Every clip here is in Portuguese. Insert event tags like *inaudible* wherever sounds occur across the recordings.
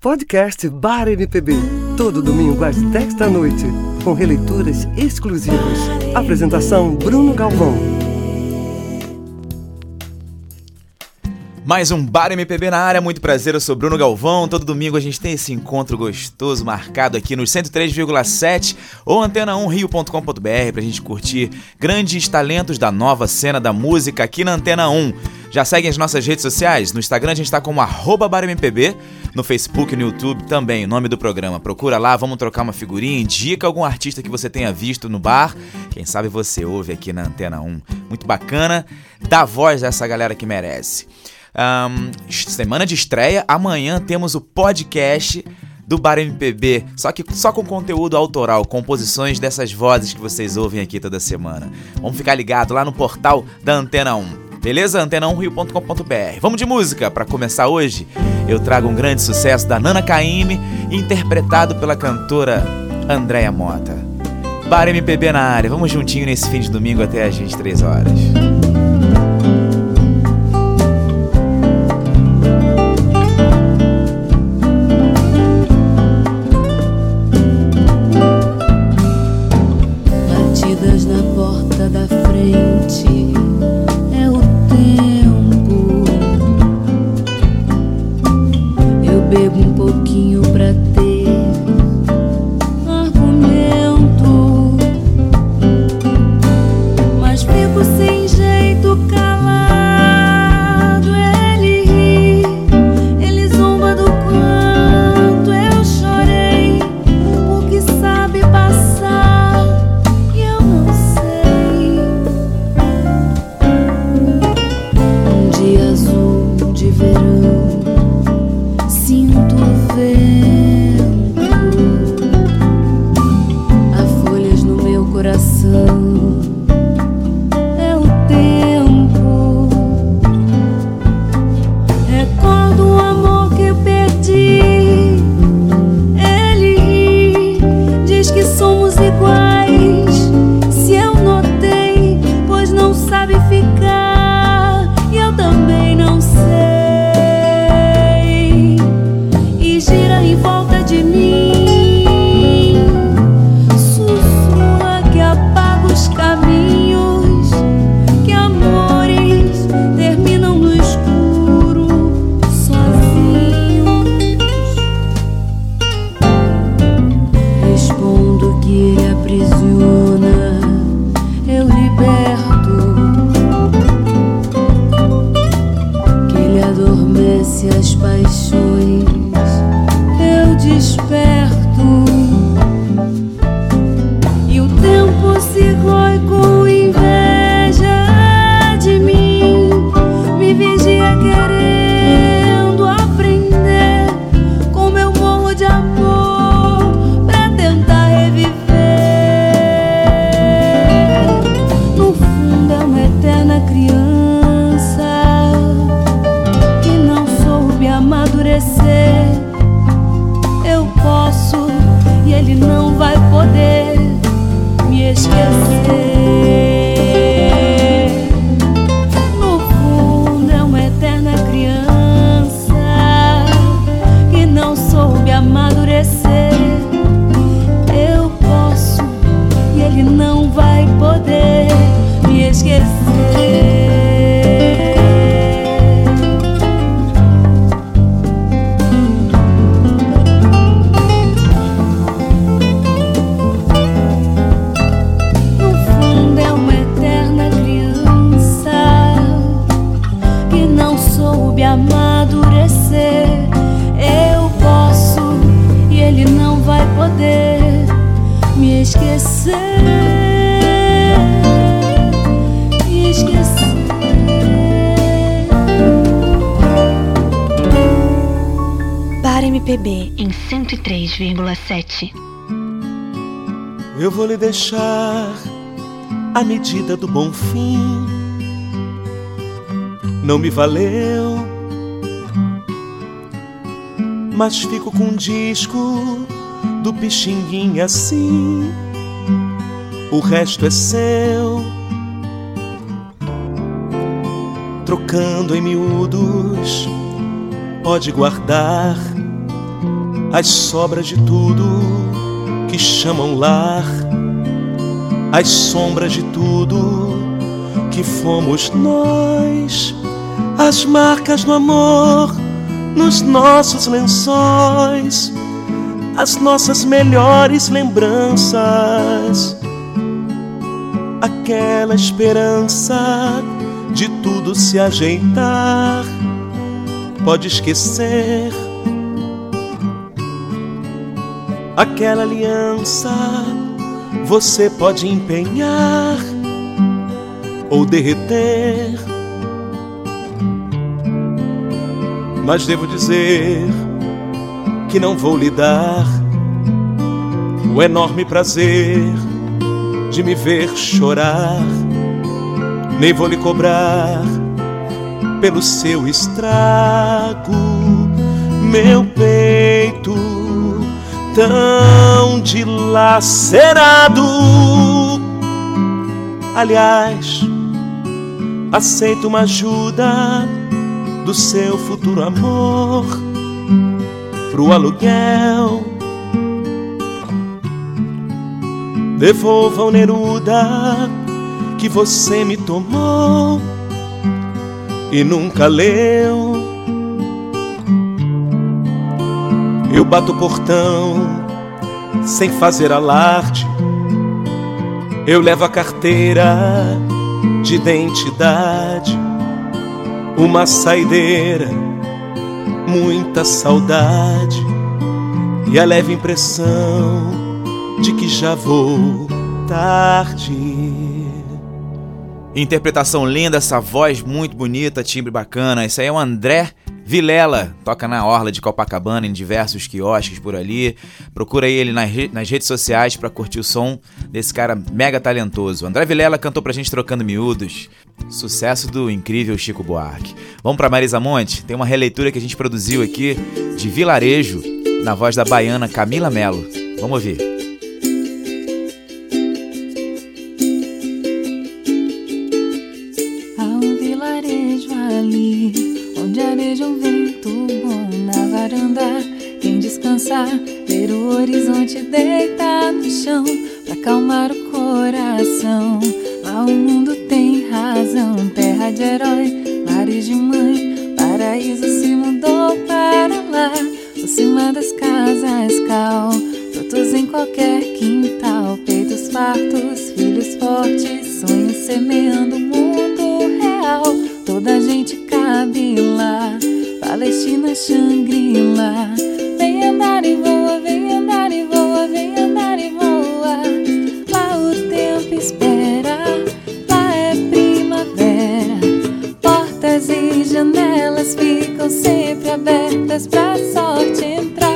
Podcast Bar MPB, todo domingo às 10 da noite, com releituras exclusivas. Apresentação Bruno Galvão. Mais um Bar MPB na área, muito prazer, eu sou Bruno Galvão. Todo domingo a gente tem esse encontro gostoso marcado aqui no 103,7 ou antena1rio.com.br pra gente curtir grandes talentos da nova cena da música aqui na Antena 1. Já seguem as nossas redes sociais? No Instagram a gente tá como arroba BarMPB, no Facebook no YouTube também, o nome do programa. Procura lá, vamos trocar uma figurinha, indica algum artista que você tenha visto no bar. Quem sabe você ouve aqui na Antena 1. Muito bacana, dá voz a essa galera que merece. Um, semana de estreia, amanhã temos o podcast do Bar MPB, só que só com conteúdo autoral, composições dessas vozes que vocês ouvem aqui toda semana. Vamos ficar ligado lá no portal da Antena 1. Beleza? antena1rio.com.br. Vamos de música para começar hoje. Eu trago um grande sucesso da Nana Caymmi, interpretado pela cantora Andréia Mota. Bar MPB na área. Vamos juntinho nesse fim de domingo até as 23 horas. MPB deixar a medida do bom fim. Não me valeu, mas fico com um disco do Pixinguinha assim. O resto é seu, trocando em miúdos, pode guardar as sobras de tudo que chamam lar, as sombras de tudo que fomos nós, as marcas do amor nos nossos lençóis, as nossas melhores lembranças, aquela esperança de tudo se ajeitar. Pode esquecer aquela aliança, você pode empenhar ou derreter. Mas devo dizer que não vou lhe dar o enorme prazer de me ver chorar, nem vou lhe cobrar pelo seu estrago, meu peito tão dilacerado. Aliás, aceito uma ajuda do seu futuro amor pro aluguel. Devolva o Neruda que você me tomou e nunca leu. Eu bato o portão sem fazer alarde. Eu levo a carteira de identidade, uma saideira, muita saudade e a leve impressão de que já vou tarde. Interpretação linda, essa voz muito bonita, timbre bacana. Esse aí é o André Vilela, toca na Orla de Copacabana, em diversos quiosques por ali. Procura ele nas, nas redes sociais para curtir o som desse cara mega talentoso. André Vilela cantou pra gente trocando miúdos. Sucesso do incrível Chico Buarque. Vamos pra Marisa Monte? Tem uma releitura que a gente produziu aqui de Vilarejo, na voz da baiana Camila Melo. Vamos ouvir. Ver o horizonte deitar no chão pra acalmar o coração. Lá o mundo tem razão, terra de herói, lares de mãe, paraíso se mudou para lá. Por cima das casas cal, frutos em qualquer quintal, peitos fartos, filhos fortes, sonhos semeando o mundo real. Toda gente cabe lá, Palestina, Xangri-Lá andar e voa, vem andar e voa, vem andar e voa. Lá o tempo espera, lá é primavera. Portas e janelas ficam sempre abertas pra sorte entrar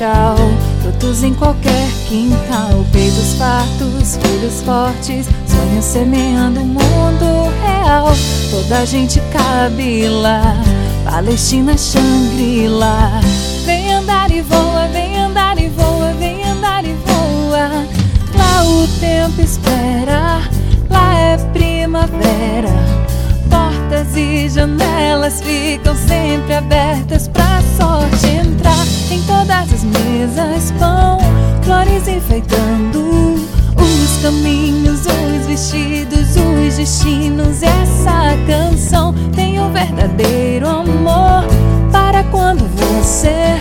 casas cal, frutos em qualquer quintal, peitos fartos, filhos fortes, sonhos semeando o mundo real. Toda gente cabe lá, Palestina, Xangri-Lá. Vem andar e voa, vem andar e voa, vem andar e voa. Lá o tempo espera, lá é primavera. Portas e janelas ficam sempre abertas pra sorte entrar. Em todas as mesas pão, flores enfeitando os caminhos, os vestidos, os destinos. Essa canção tem um verdadeiro amor para quando você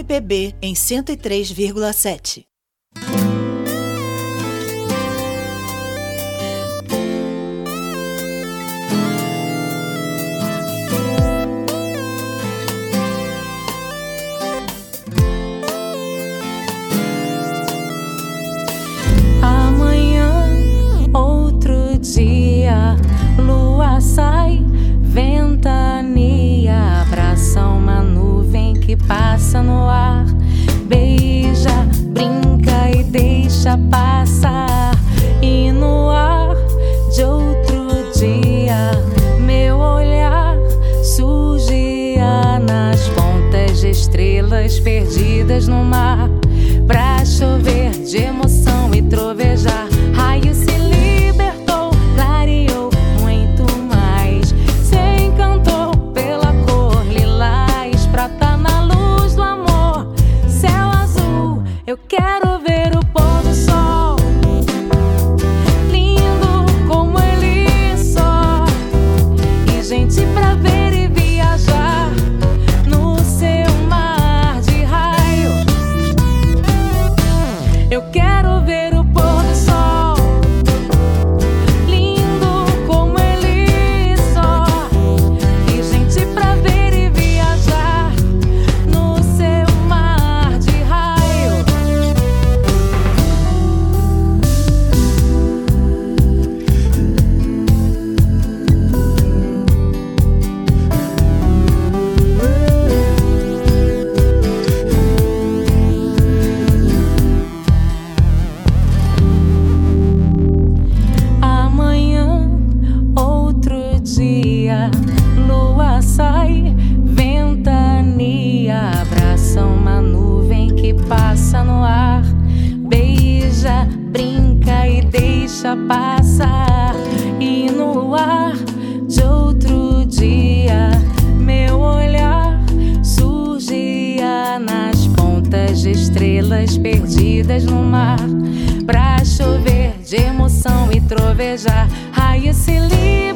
MPB em 103,7. Que passa no ar, beija, brinca e deixa passar, e no ar de outro dia, meu olhar surgia nas pontas de estrelas perdidas no mar, pra chover de emoção e trovejar. Deixa passar. E no ar de outro dia, meu olhar surgia nas pontas de estrelas perdidas no mar. Pra chover de emoção e trovejar, raio se libertou,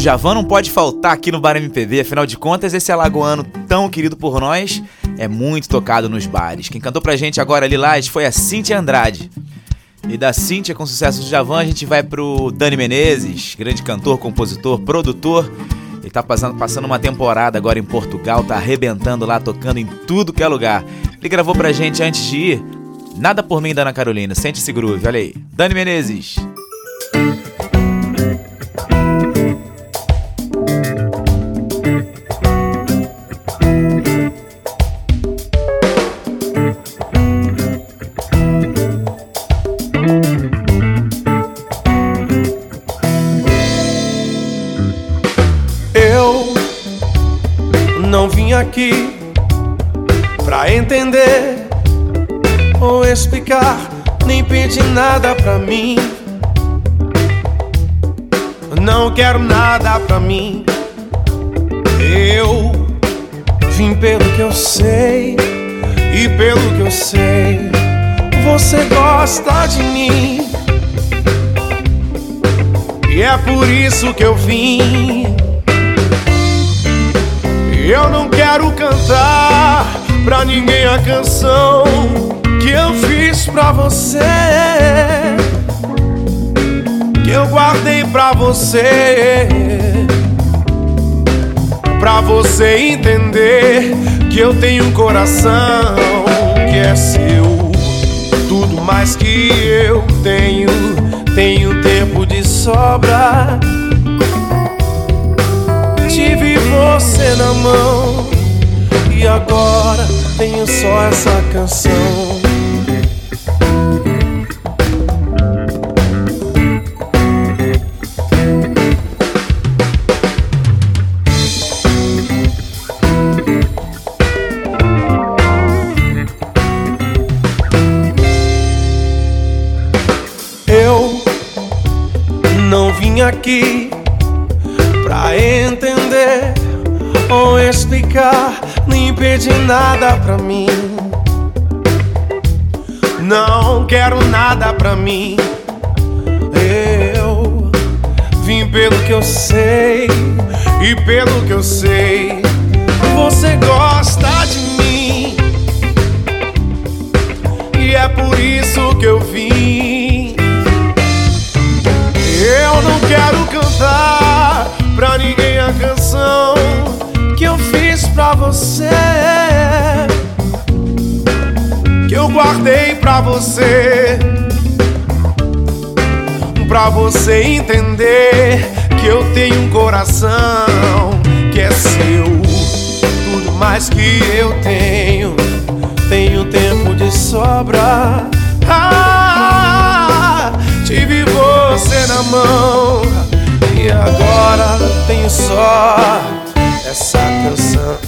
Djavan não pode faltar aqui no Bar MPB, afinal de contas, esse alagoano tão querido por nós é muito tocado nos bares. Quem cantou pra gente agora Lilás foi a Cintia Andrade. E da Cintia com sucesso do Djavan, a gente vai pro Dani Menezes, grande cantor, compositor, produtor. Ele tá passando, passando uma temporada agora em Portugal, tá arrebentando lá, tocando em tudo que é lugar. Ele gravou pra gente antes de ir Nada por mim, Dana Carolina. Sente esse groove, olha aí. Dani Menezes. Aqui pra entender ou explicar, nem pedir nada pra mim. Não quero nada pra mim. Eu vim pelo que eu sei e pelo que eu sei, você gosta de mim. E é por isso que eu vim. Eu não quero cantar pra ninguém a canção que eu fiz pra você. Que eu guardei pra você. Pra você entender que eu tenho um coração que é seu. Tudo mais que eu tenho, tenho tempo de sobra. Você na mão e agora tenho só essa canção. Eu não vim aqui explicar, nem pedir nada pra mim. Não quero nada pra mim. Eu vim pelo que eu sei e pelo que eu sei, você gosta de mim. E é por isso que eu vim. Eu não quero cantar pra ninguém a canção fiz pra você. Que eu guardei pra você. Pra você entender que eu tenho um coração que é seu. Tudo mais que eu tenho, tenho tempo de sobra. Ah, tive você na mão e agora tenho só essa canção.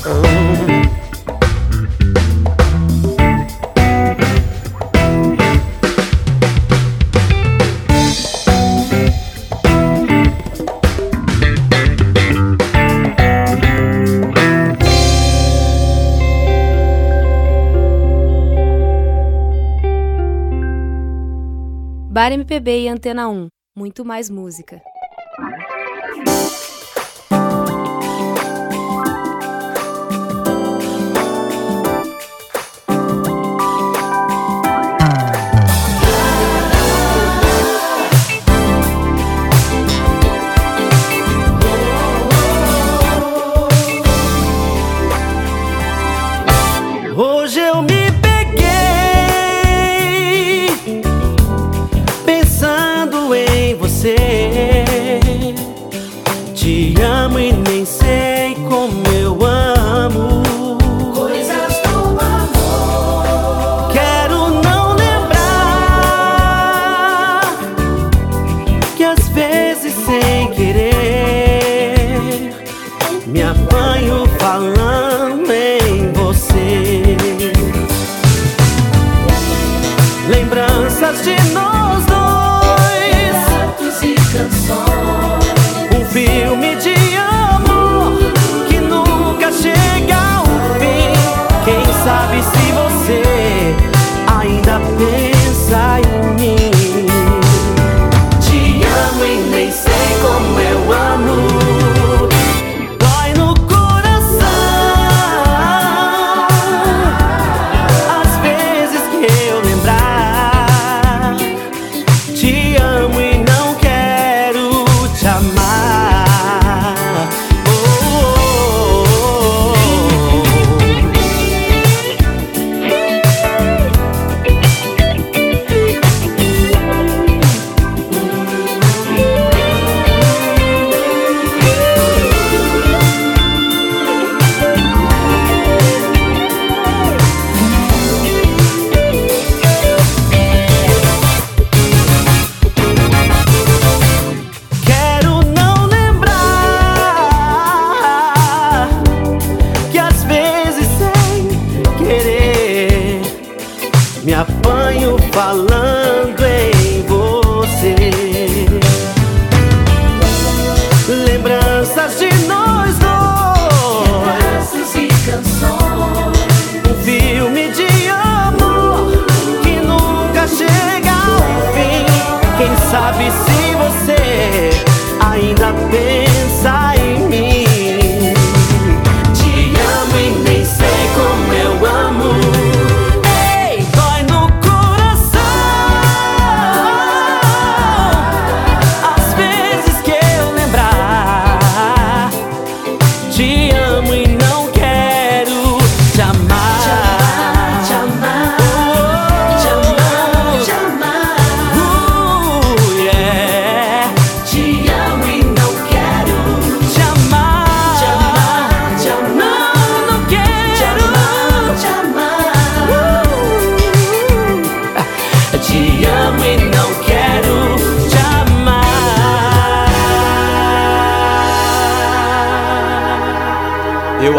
Bar MPB e Antena 1. Muito mais música.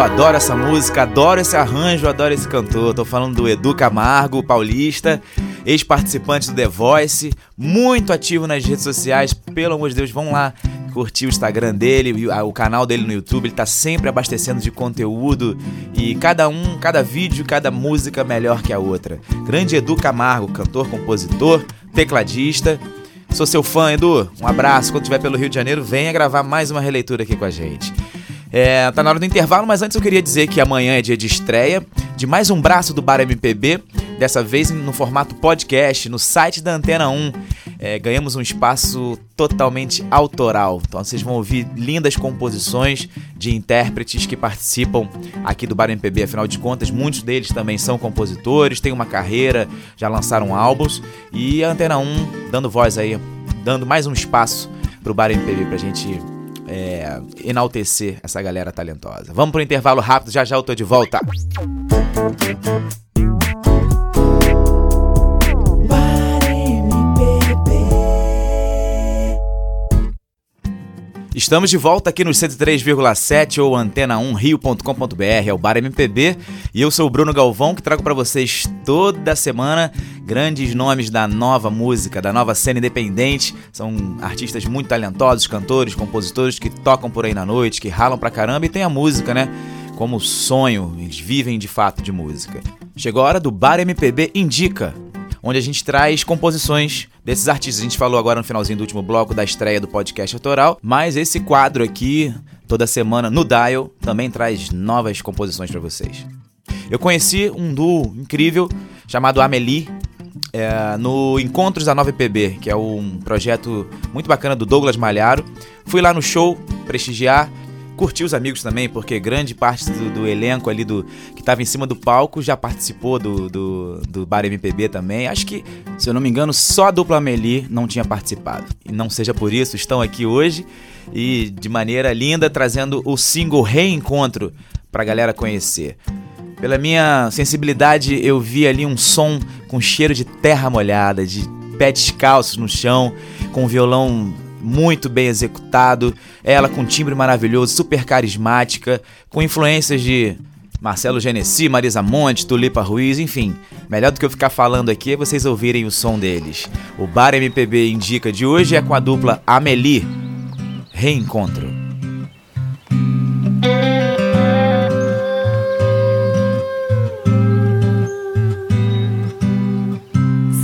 Adoro essa música, adoro esse arranjo, adoro esse cantor. Tô falando do Edu Camargo, paulista, ex-participante do The Voice, muito ativo nas redes sociais. Pelo amor de Deus, vão lá curtir o Instagram dele, o canal dele no YouTube. Ele tá sempre abastecendo de conteúdo e cada um, cada vídeo, cada música melhor que a outra. Grande Edu Camargo, cantor, compositor, tecladista. Sou seu fã, Edu. Um abraço. Quando estiver pelo Rio de Janeiro, venha gravar mais uma releitura aqui com a gente. É, tá na hora do intervalo, mas antes eu queria dizer que amanhã é dia de estreia de mais um braço do Bar MPB, dessa vez no formato podcast, no site da Antena 1. É, ganhamos um espaço totalmente autoral. Então vocês vão ouvir lindas composições de intérpretes que participam aqui do Bar MPB. Afinal de contas, muitos deles também são compositores, têm uma carreira, já lançaram álbuns. E a Antena 1 dando voz aí, dando mais um espaço pro Bar MPB pra gente é, enaltecer essa galera talentosa. Vamos pro intervalo rápido, já já eu tô de volta. Estamos de volta aqui no 103,7 ou antena1rio.com.br, é o Bar MPB, e eu sou o Bruno Galvão que trago para vocês toda semana grandes nomes da nova música, da nova cena independente. São artistas muito talentosos, cantores, compositores que tocam por aí na noite, que ralam pra caramba e tem a música, né? Como sonho, eles vivem de fato de música. Chegou a hora do Bar MPB Indica, onde a gente traz composições desses artistas. A gente falou agora no finalzinho do último bloco da estreia do podcast autoral, mas esse quadro aqui, toda semana no Dial, também traz novas composições para vocês. Eu conheci um duo incrível chamado Amelie é, no Encontros da 9PB, que é um projeto muito bacana do Douglas Malharo. Fui lá no show prestigiar curti os amigos também, porque grande parte do, do elenco ali do que estava em cima do palco já participou do, do, do, Bar MPB também. Acho que, se eu não me engano, só a dupla Amelie não tinha participado. E não seja por isso, estão aqui hoje e de maneira linda trazendo o single Reencontro para a galera conhecer. Pela minha sensibilidade, eu vi ali um som com cheiro de terra molhada, de pé descalços no chão, com violão muito bem executado, ela com timbre maravilhoso, super carismática, com influências de Marcelo Genesi, Marisa Monte, Tulipa Ruiz, enfim. Melhor do que eu ficar falando aqui é vocês ouvirem o som deles. O Bar MPB Indica de hoje é com a dupla Amelie. Reencontro.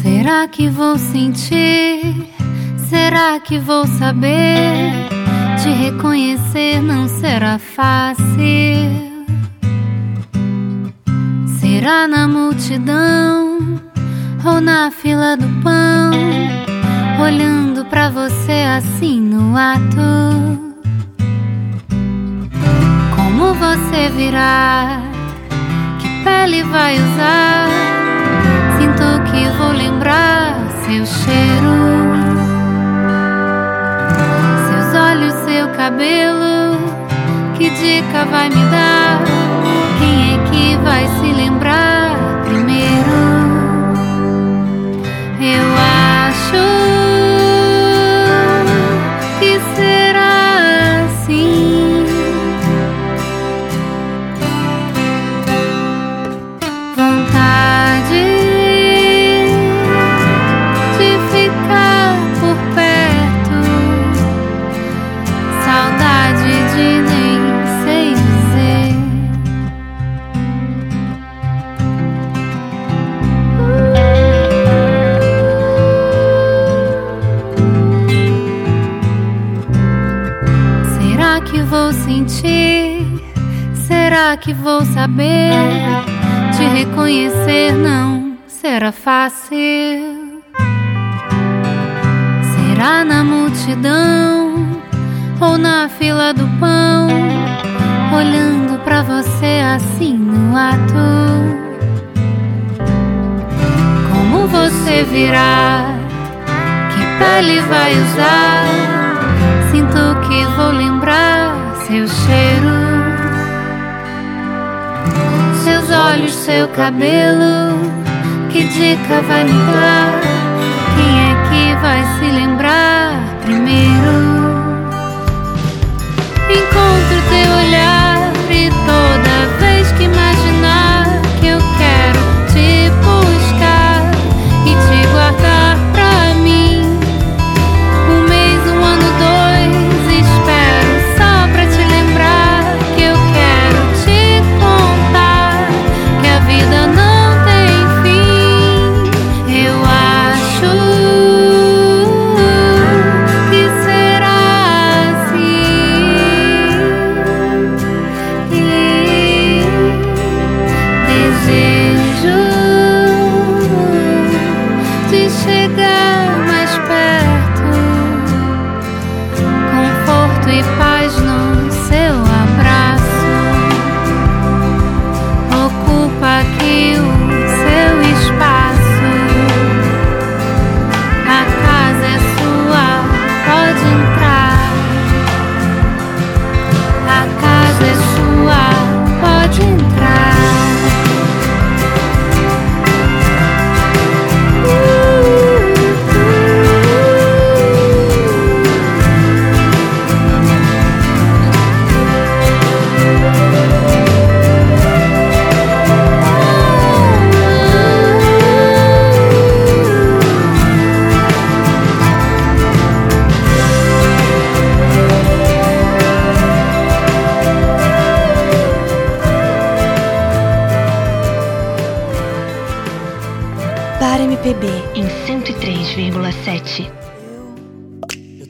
Será que vou sentir Será que vou saber? Te reconhecer não será fácil. Será na multidão ou na fila do pão? Olhando pra você assim no ato. Como você virá? Que pele vai usar? Sinto que vou lembrar seu cheiro cabelo. Que dica vai me dar? Que vou saber? Te reconhecer não será fácil. Será na multidão ou na fila do pão? Olhando pra você assim no ato. Como você virá? Que pele vai usar? Sinto que vou lembrar seu cheiro seus olhos, seu cabelo. Que dica vai me dar? Quem é que vai se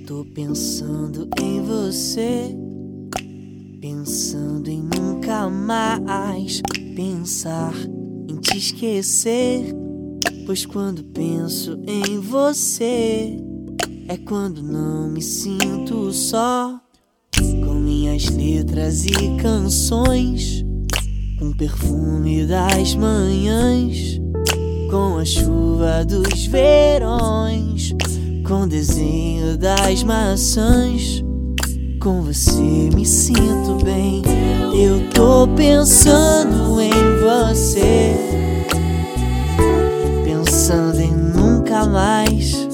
tô pensando em você, pensando em nunca mais pensar em te esquecer. Pois quando penso em você, é quando não me sinto só. Com minhas letras e canções, com perfume das manhãs, com a chuva dos verões, com desenho das maçãs. Com você me sinto bem. Eu tô pensando em você, pensando em nunca mais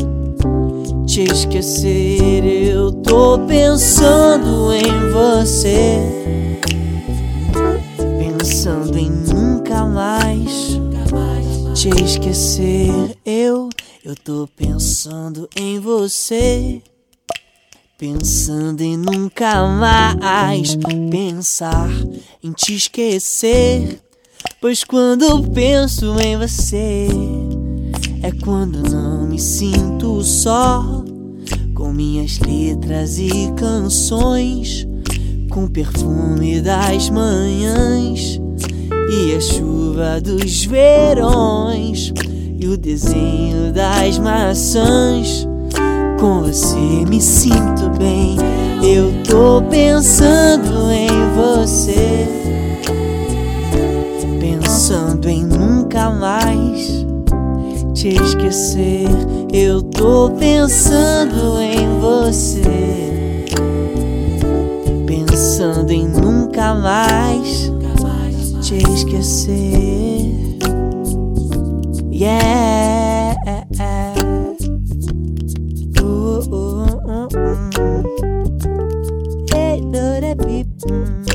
te esquecer. Eu tô pensando em você, pensando em nunca mais te esquecer. Eu, eu tô pensando em você. Pensando em nunca mais pensar em te esquecer. Pois quando penso em você, é quando não me sinto só. Com minhas letras e canções, com perfume das manhãs e a chuva dos verões e o desenho das maçãs. Com você me sinto bem. Eu tô pensando em você, pensando em nunca mais te esquecer. Eu tô pensando em você, pensando em nunca mais te esquecer. Yeah. Ooh, ooh, ooh, ooh. Hey, beep. Mm.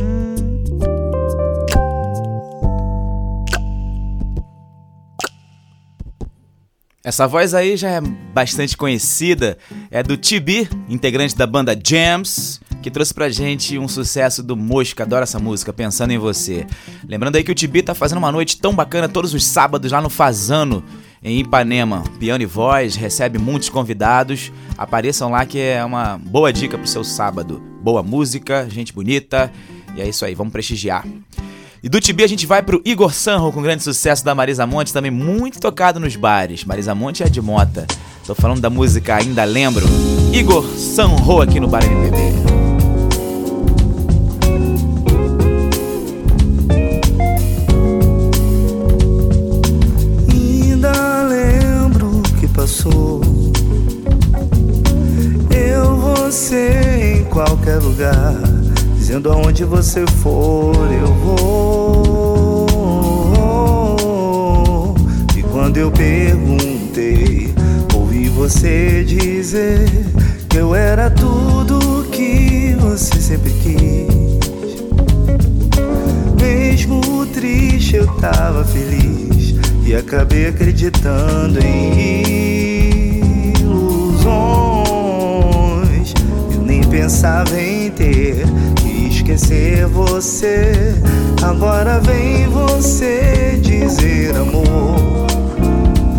Essa voz aí já é bastante conhecida, é do Tibi, integrante da banda Jams, que trouxe pra gente um sucesso do Mosca, adoro essa música, Pensando em Você. Lembrando aí que o Tibi tá fazendo uma noite tão bacana todos os sábados lá no Fazano, em Ipanema. Piano e voz, recebe muitos convidados. Apareçam lá que é uma boa dica pro seu sábado. Boa música, gente bonita, e é isso aí, vamos prestigiar. E do Tibi a gente vai pro Igor Sanro com grande sucesso da Marisa Monte, também muito tocado nos bares. Marisa Monte é de mota. Tô falando da música Ainda Lembro. Igor Sanro aqui no Bar MPB. Lugar. Dizendo aonde você for, eu vou. E quando eu perguntei, ouvi você dizer que eu era tudo que você sempre quis. Mesmo triste, eu tava feliz e acabei acreditando em pensava em ter esquecer você. Agora vem você dizer, amor,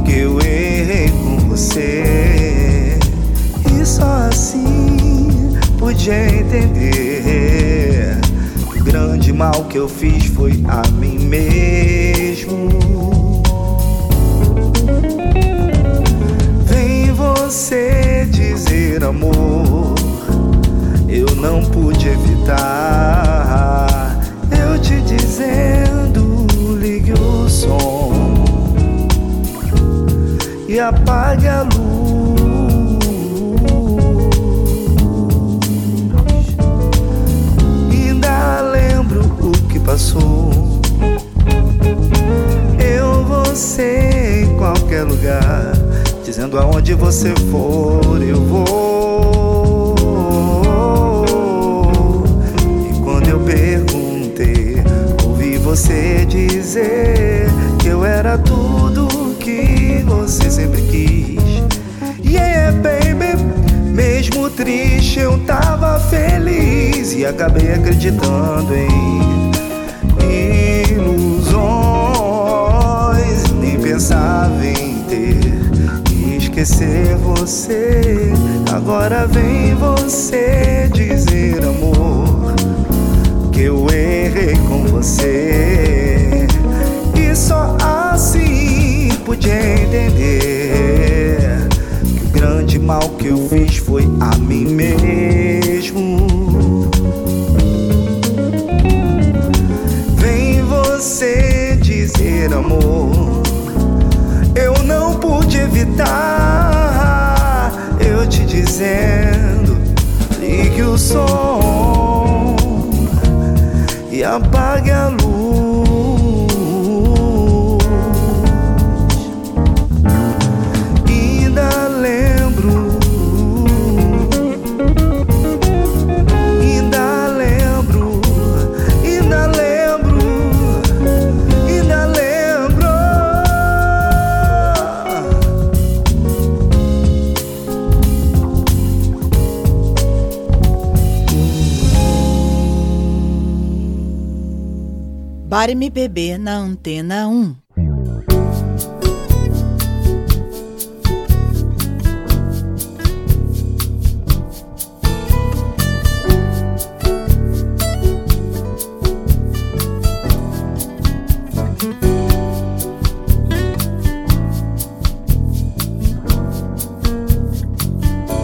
que eu errei com você. E só assim podia entender. que O grande mal que eu fiz foi a mim mesmo. Vem você dizer, amor não pude evitar. Eu te dizendo, ligue o som e apague a luz. Ainda lembro o que passou. Eu, você em qualquer lugar, dizendo aonde você for, eu vou. Você dizer que eu era tudo que você sempre quis. Yeah, baby, mesmo triste eu tava feliz e acabei acreditando em ilusões. Nem pensava em ter esquecer você. Agora vem você dizer, amor, que eu errei com você. MPB na Antena 1.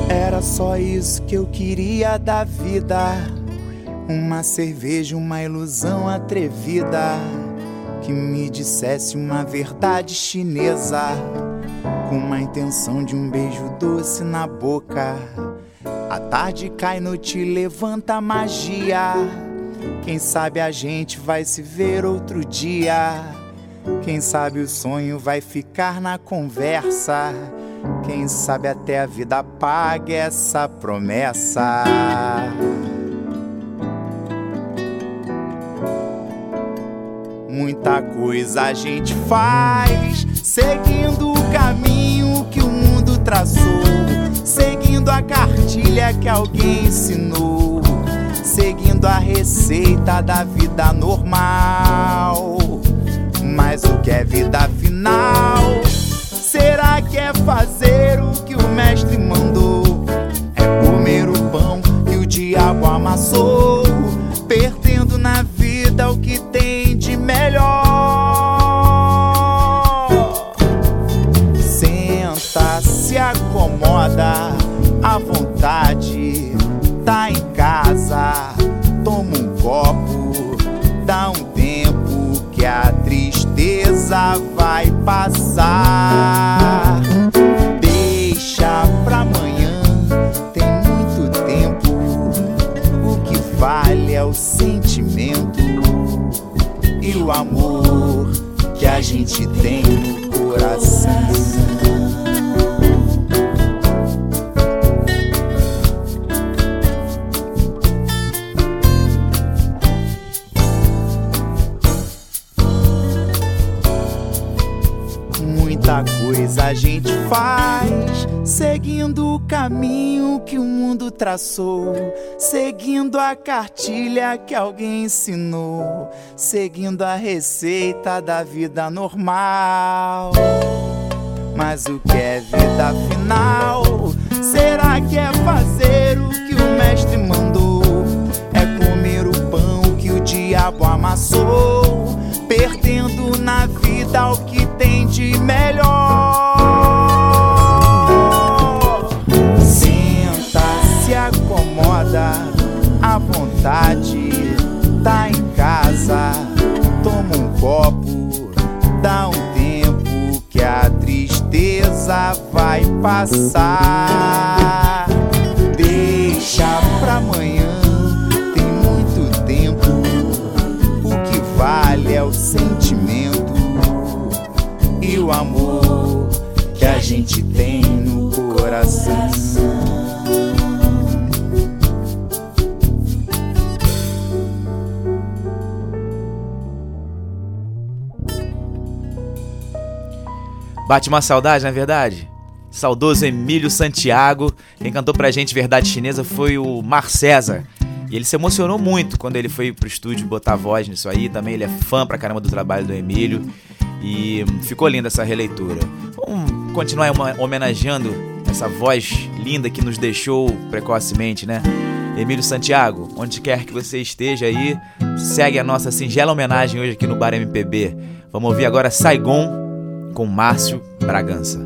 Era só isso que eu queria da vida. Cerveja, uma ilusão atrevida. Que me dissesse uma verdade chinesa. Com uma intenção de um beijo doce na boca. A tarde cai, noite levanta magia. Quem sabe a gente vai se ver outro dia. Quem sabe o sonho vai ficar na conversa. Quem sabe até a vida pague essa promessa. Muita coisa a gente faz, seguindo o caminho que o mundo traçou, seguindo a cartilha que alguém ensinou, seguindo a receita da vida normal. Mas o que é vida final? Será que é fazer o que o mestre mandou? É comer o pão que o diabo amassou, Deixa pra amanhã, tem muito tempo. O que vale é o sentimento e o amor que a gente tem faz, seguindo o caminho que o mundo traçou, seguindo a cartilha que alguém ensinou, seguindo a receita da vida normal. Mas o que é vida final? Será que é fazer o que o mestre mandou? É comer o pão que o diabo amassou, perdendo na vida o que tem de melhor. Vai passar. Deixa pra amanhã, tem muito tempo. O que vale é o sentimento e o amor que a gente tem no coração. Bate uma saudade, na é verdade? Saudoso Emílio Santiago. Quem cantou pra gente Verdade Chinesa foi o Mar César. E ele se emocionou muito quando ele foi pro estúdio botar voz nisso aí. Também ele é fã pra caramba do trabalho do Emílio. E ficou linda essa releitura. Vamos continuar homenageando essa voz linda que nos deixou precocemente, né? Emílio Santiago, onde quer que você esteja aí, segue a nossa singela homenagem hoje aqui no Bar MPB. Vamos ouvir agora Saigon com Márcio Bragança.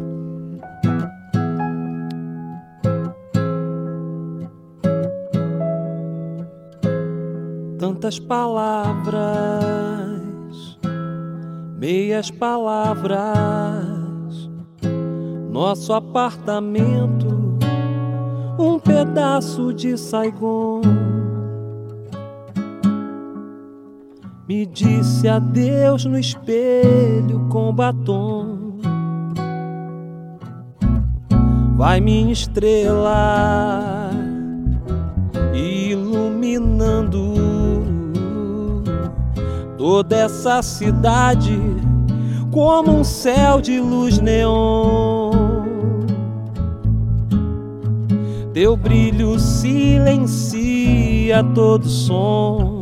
Tantas palavras, meias palavras, nosso apartamento um pedaço de Saigon. Me disse adeus no espelho com batom. Vai minha estrela iluminando toda essa cidade como um céu de luz neon. Teu brilho silencia todo som.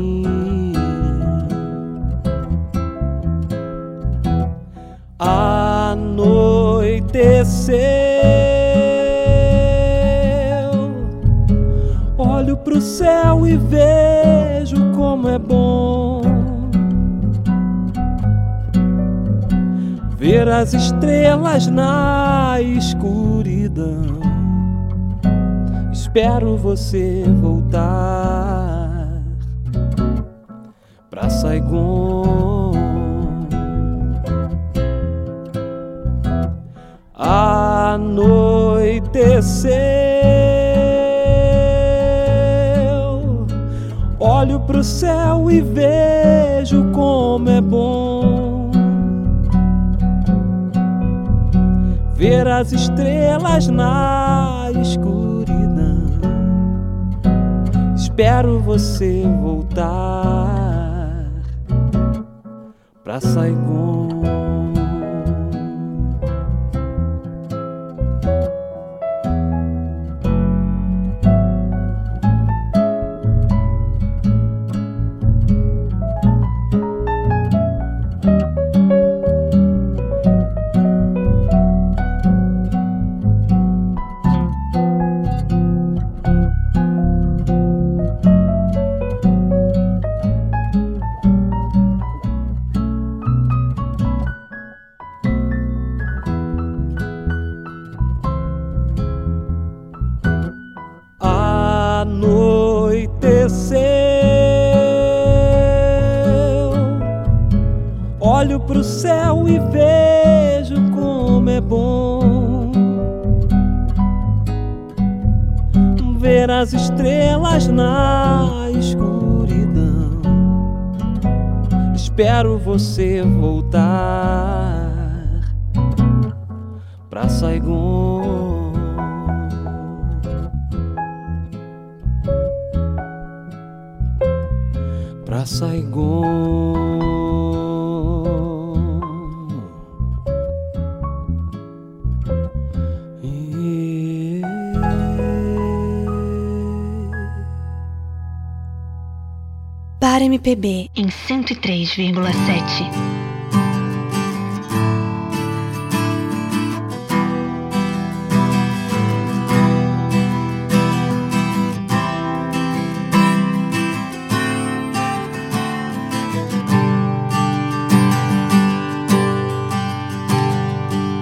Anoiteceu, olho pro céu e vejo como é bom ver as estrelas na escuridão. Espero você voltar pra Saigon. Anoiteceu, olho pro céu e vejo como é bom ver as estrelas na escuridão. Espero você voltar pra Saigon. Olho você voltar pra Saigon. Pra Saigon. MPB em 103,7.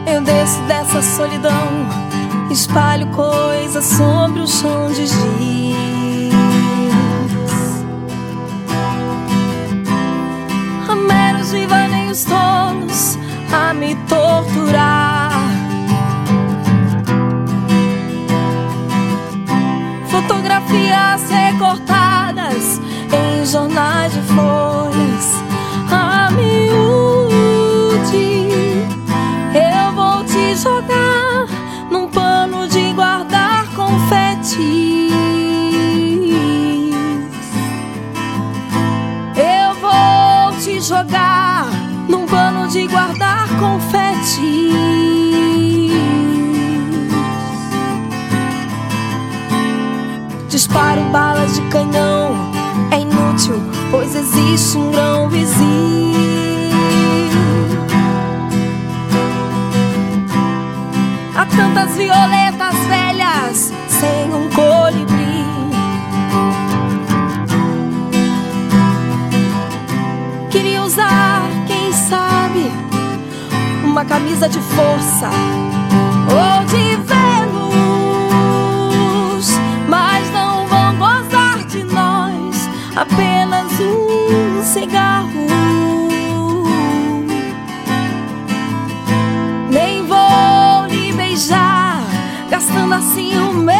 Eu desço dessa solidão, espalho coisas sobre o chão de giz. Violetas velhas sem um colibri. Queria usar, quem sabe, uma camisa de força ou de Vênus, mas não vão gozar de nós apenas um cigarro. Gastando assim o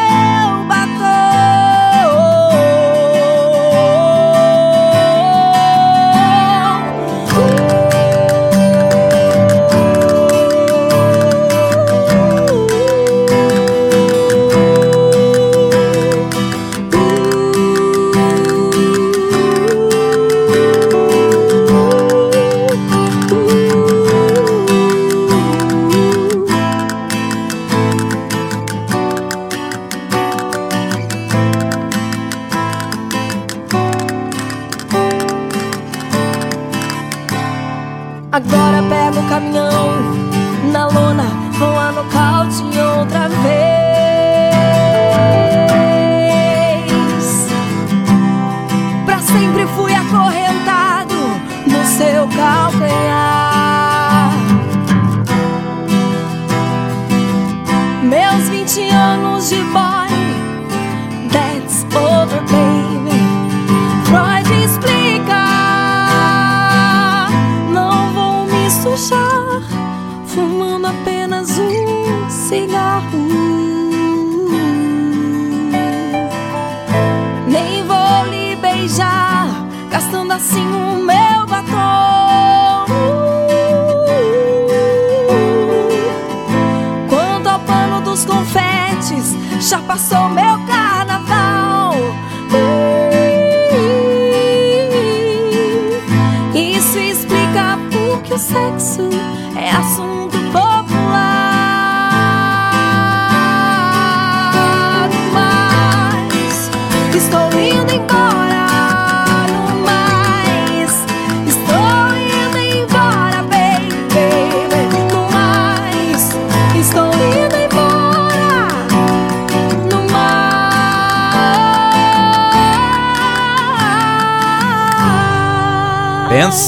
assim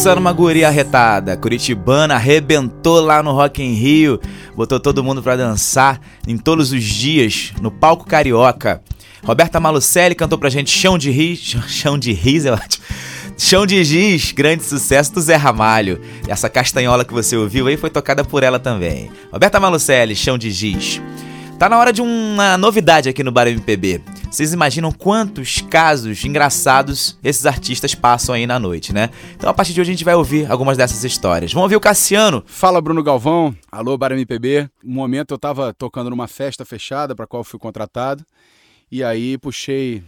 Pensa numa guria arretada. Curitibana arrebentou lá no Rock in Rio, botou todo mundo pra dançar em todos os dias no palco carioca. Roberta Malucelli cantou pra gente Chão de Riz, Chão de Riz é ótimo. Chão de Giz, grande sucesso do Zé Ramalho. E essa castanhola que você ouviu aí foi tocada por ela também. Roberta Malucelli, Chão de Giz. Tá na hora de uma novidade aqui no Bar MPB. Vocês imaginam quantos casos engraçados esses artistas passam aí na noite, né? Então a partir de hoje a gente vai ouvir algumas dessas histórias. Vamos ouvir o Cassiano. Fala Bruno Galvão, alô Bar MPB. Um momento eu tava tocando numa festa fechada para qual fui contratado. E aí puxei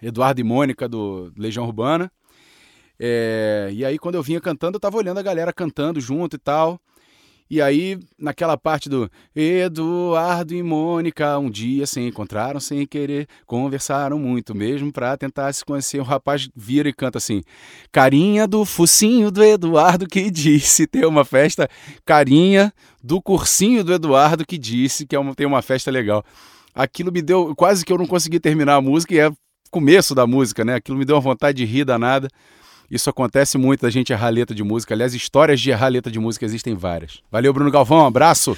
Eduardo e Mônica do Legião Urbana. É, e aí quando eu vinha cantando, eu tava olhando a galera cantando junto e tal. E aí, naquela parte do Eduardo e Mônica um dia se encontraram sem querer, conversaram muito mesmo pra tentar se conhecer. O rapaz vira e canta assim: Carinha do focinho do Eduardo que disse ter uma festa. Carinha do cursinho do Eduardo que disse que é uma, tem uma festa legal. Aquilo me deu. Quase que eu não consegui terminar a música e é começo da música, né? Aquilo me deu uma vontade de rir danada. Isso acontece muito da gente errar letra de música. Aliás, histórias de errar letra de música existem várias. Valeu, Bruno Galvão, um abraço.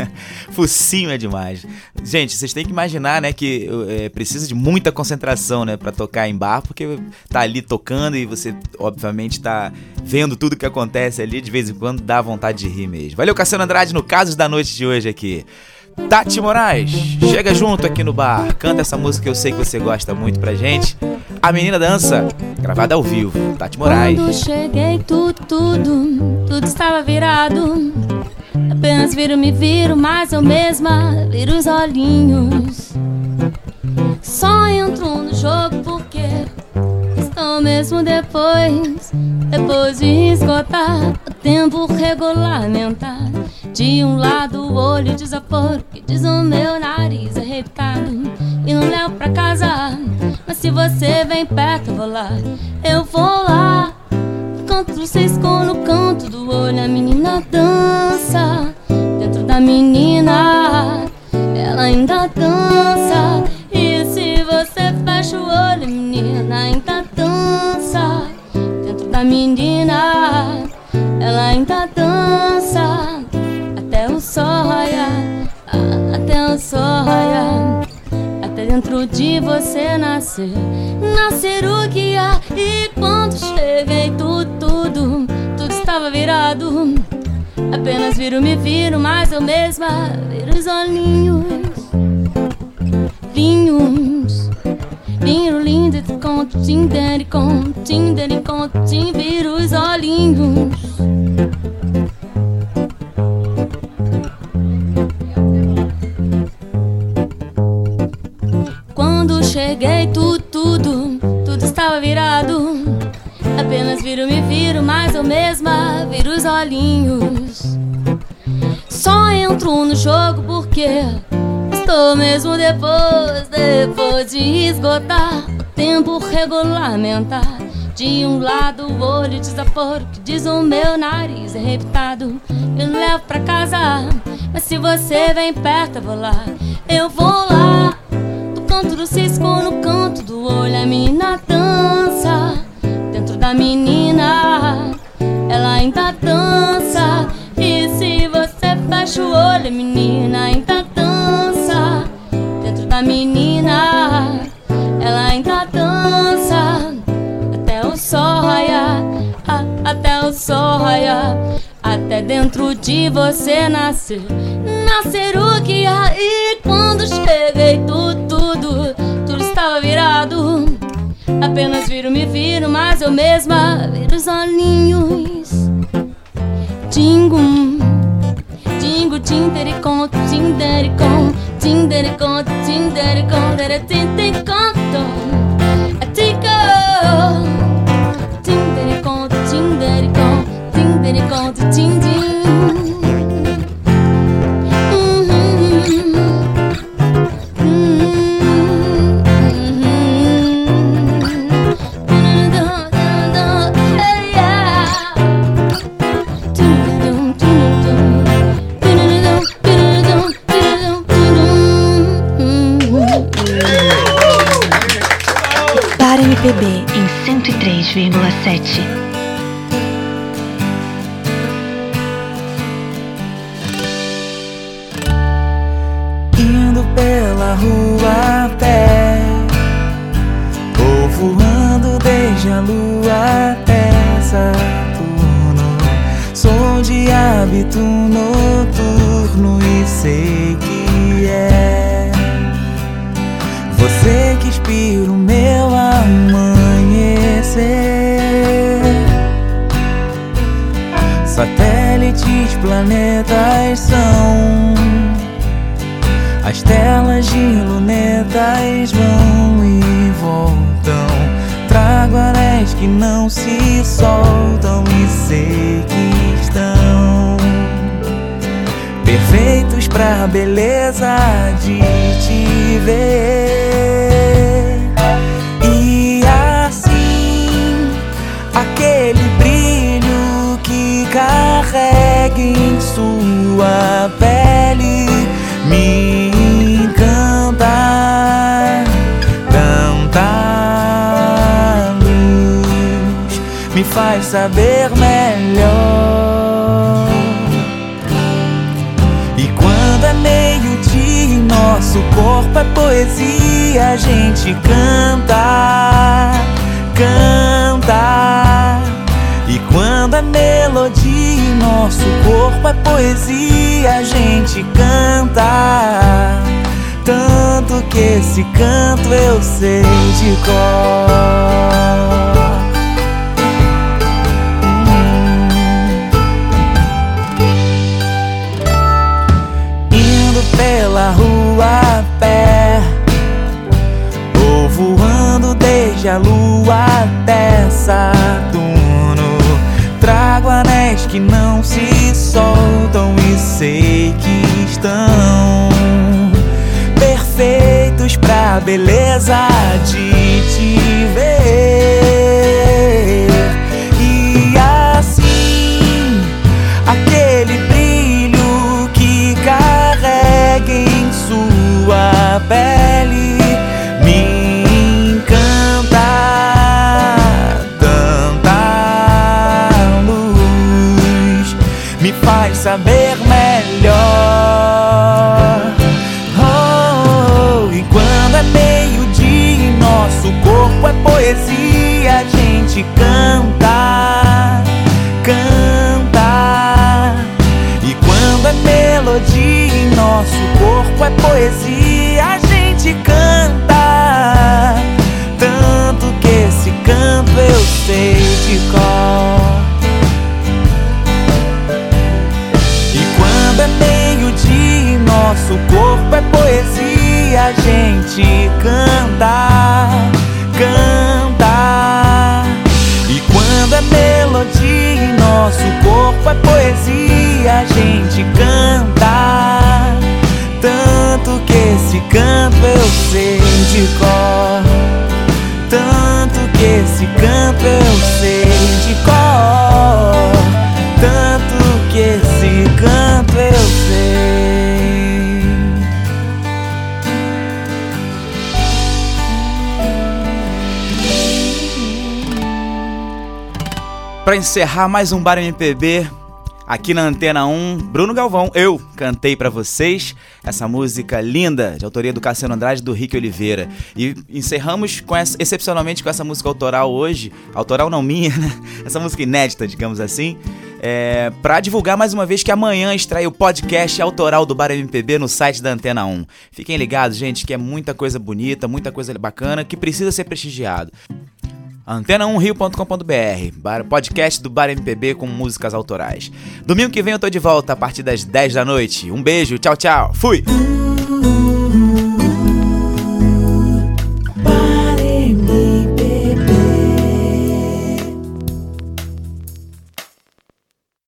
*laughs* Focinho é demais. Gente, vocês têm que imaginar, né, que é, precisa de muita concentração, né, para tocar em bar, porque tá ali tocando e você, obviamente, tá vendo tudo que acontece ali, de vez em quando dá vontade de rir mesmo. Valeu, Cassiano Andrade, no Casos da Noite de hoje aqui. Tati Moraes, chega junto aqui no bar, canta essa música que eu sei que você gosta muito pra gente. A Menina Dança, gravada ao vivo. Tati Moraes. Quando cheguei, tudo, tudo, tudo estava virado. Apenas viro, me viro, mas eu mesma viro os olhinhos. Só entro no jogo porque Só mesmo depois, depois de esgotar o tempo regulamentar. De um lado o olho desaforo, que diz o meu nariz arrebitado. E não levo pra casa, mas se você vem perto, eu vou lá. Eu vou lá, do cisco, no canto do olho, a menina dança. Dentro da menina, ela ainda dança. Menina, ainda dança. Dentro da menina, ela ainda dança. Até o sol raiar, ah, até o sol raiar. Até dentro de você nascer, nascer o há. E quando cheguei, tudo, tudo, tudo estava virado. Apenas viro, me viro, mas eu mesma viro os olhinhos. Linhos, viro lindo e conto, tinder e conto, tim, viro os olhinhos. Quando cheguei, tudo, tudo, tudo estava virado. Apenas viro, me viro, mas eu mesma viro os olhinhos. Só entro no jogo porque estou mesmo depois, depois de esgotar tempo regulamentar. De um lado o olho desaforo, que diz o meu nariz arrebitado. Eu levo pra casa, mas se você vem perto, eu vou lá. Eu vou lá, no canto do cisco, no canto do olho, a menina dança dentro da menina. Ela ainda dança. E se você fecha o olho, menina ainda dança. Até o sol raiar. Até dentro de você nascer, nascer o que há. E quando cheguei, tudo, tudo, tudo estava virado. Apenas viro, me viro, mas eu mesma viro os olhinhos. Tingo, tingo, tindericon, tindericon, tindericon, tindericon, tindericon, tico. 我最近。Saber melhor e quando é meio-dia nosso corpo é poesia a gente canta canta e quando é melodia nosso corpo é poesia, a gente canta. Tanto que esse canto eu sei de cor. pela rua a pé. Vou voando desde a lua até Saturno Trago anéis que não se soltam e sei que estão Perfeitos pra beleza de te ver. Pele me encanta. Tanta luz me faz saber melhor. Oh, e quando é meio-dia e nosso corpo é poesia, a gente canta, canta. E quando é melodia nosso corpo é poesia, gente canta. Tanto que esse canto eu sei de cor. E quando é meio-dia nosso corpo é poesia, a gente canta, canta. E quando é melodia nosso corpo é poesia, a gente canta. Tanto que esse canto sei de cor. Tanto que esse canto eu sei de cor. Tanto que esse canto eu sei. Pra encerrar mais um Bar MPB aqui na Antena 1, Bruno Galvão, eu cantei pra vocês essa música linda de autoria do Cassiano Andrade do Rick Oliveira. E encerramos com essa, excepcionalmente com essa música autoral hoje, autoral não minha, *laughs* né? Essa música inédita, digamos assim. É, para divulgar mais uma vez que amanhã estreia o podcast autoral do Bar MPB no site da Antena 1. Fiquem ligados, gente, que é muita coisa bonita, muita coisa bacana que precisa ser prestigiado antena1rio.com.br, podcast do Bar MPB com músicas autorais. Domingo que vem eu tô de volta a partir das 10 da noite. Um beijo, tchau, tchau. Fui!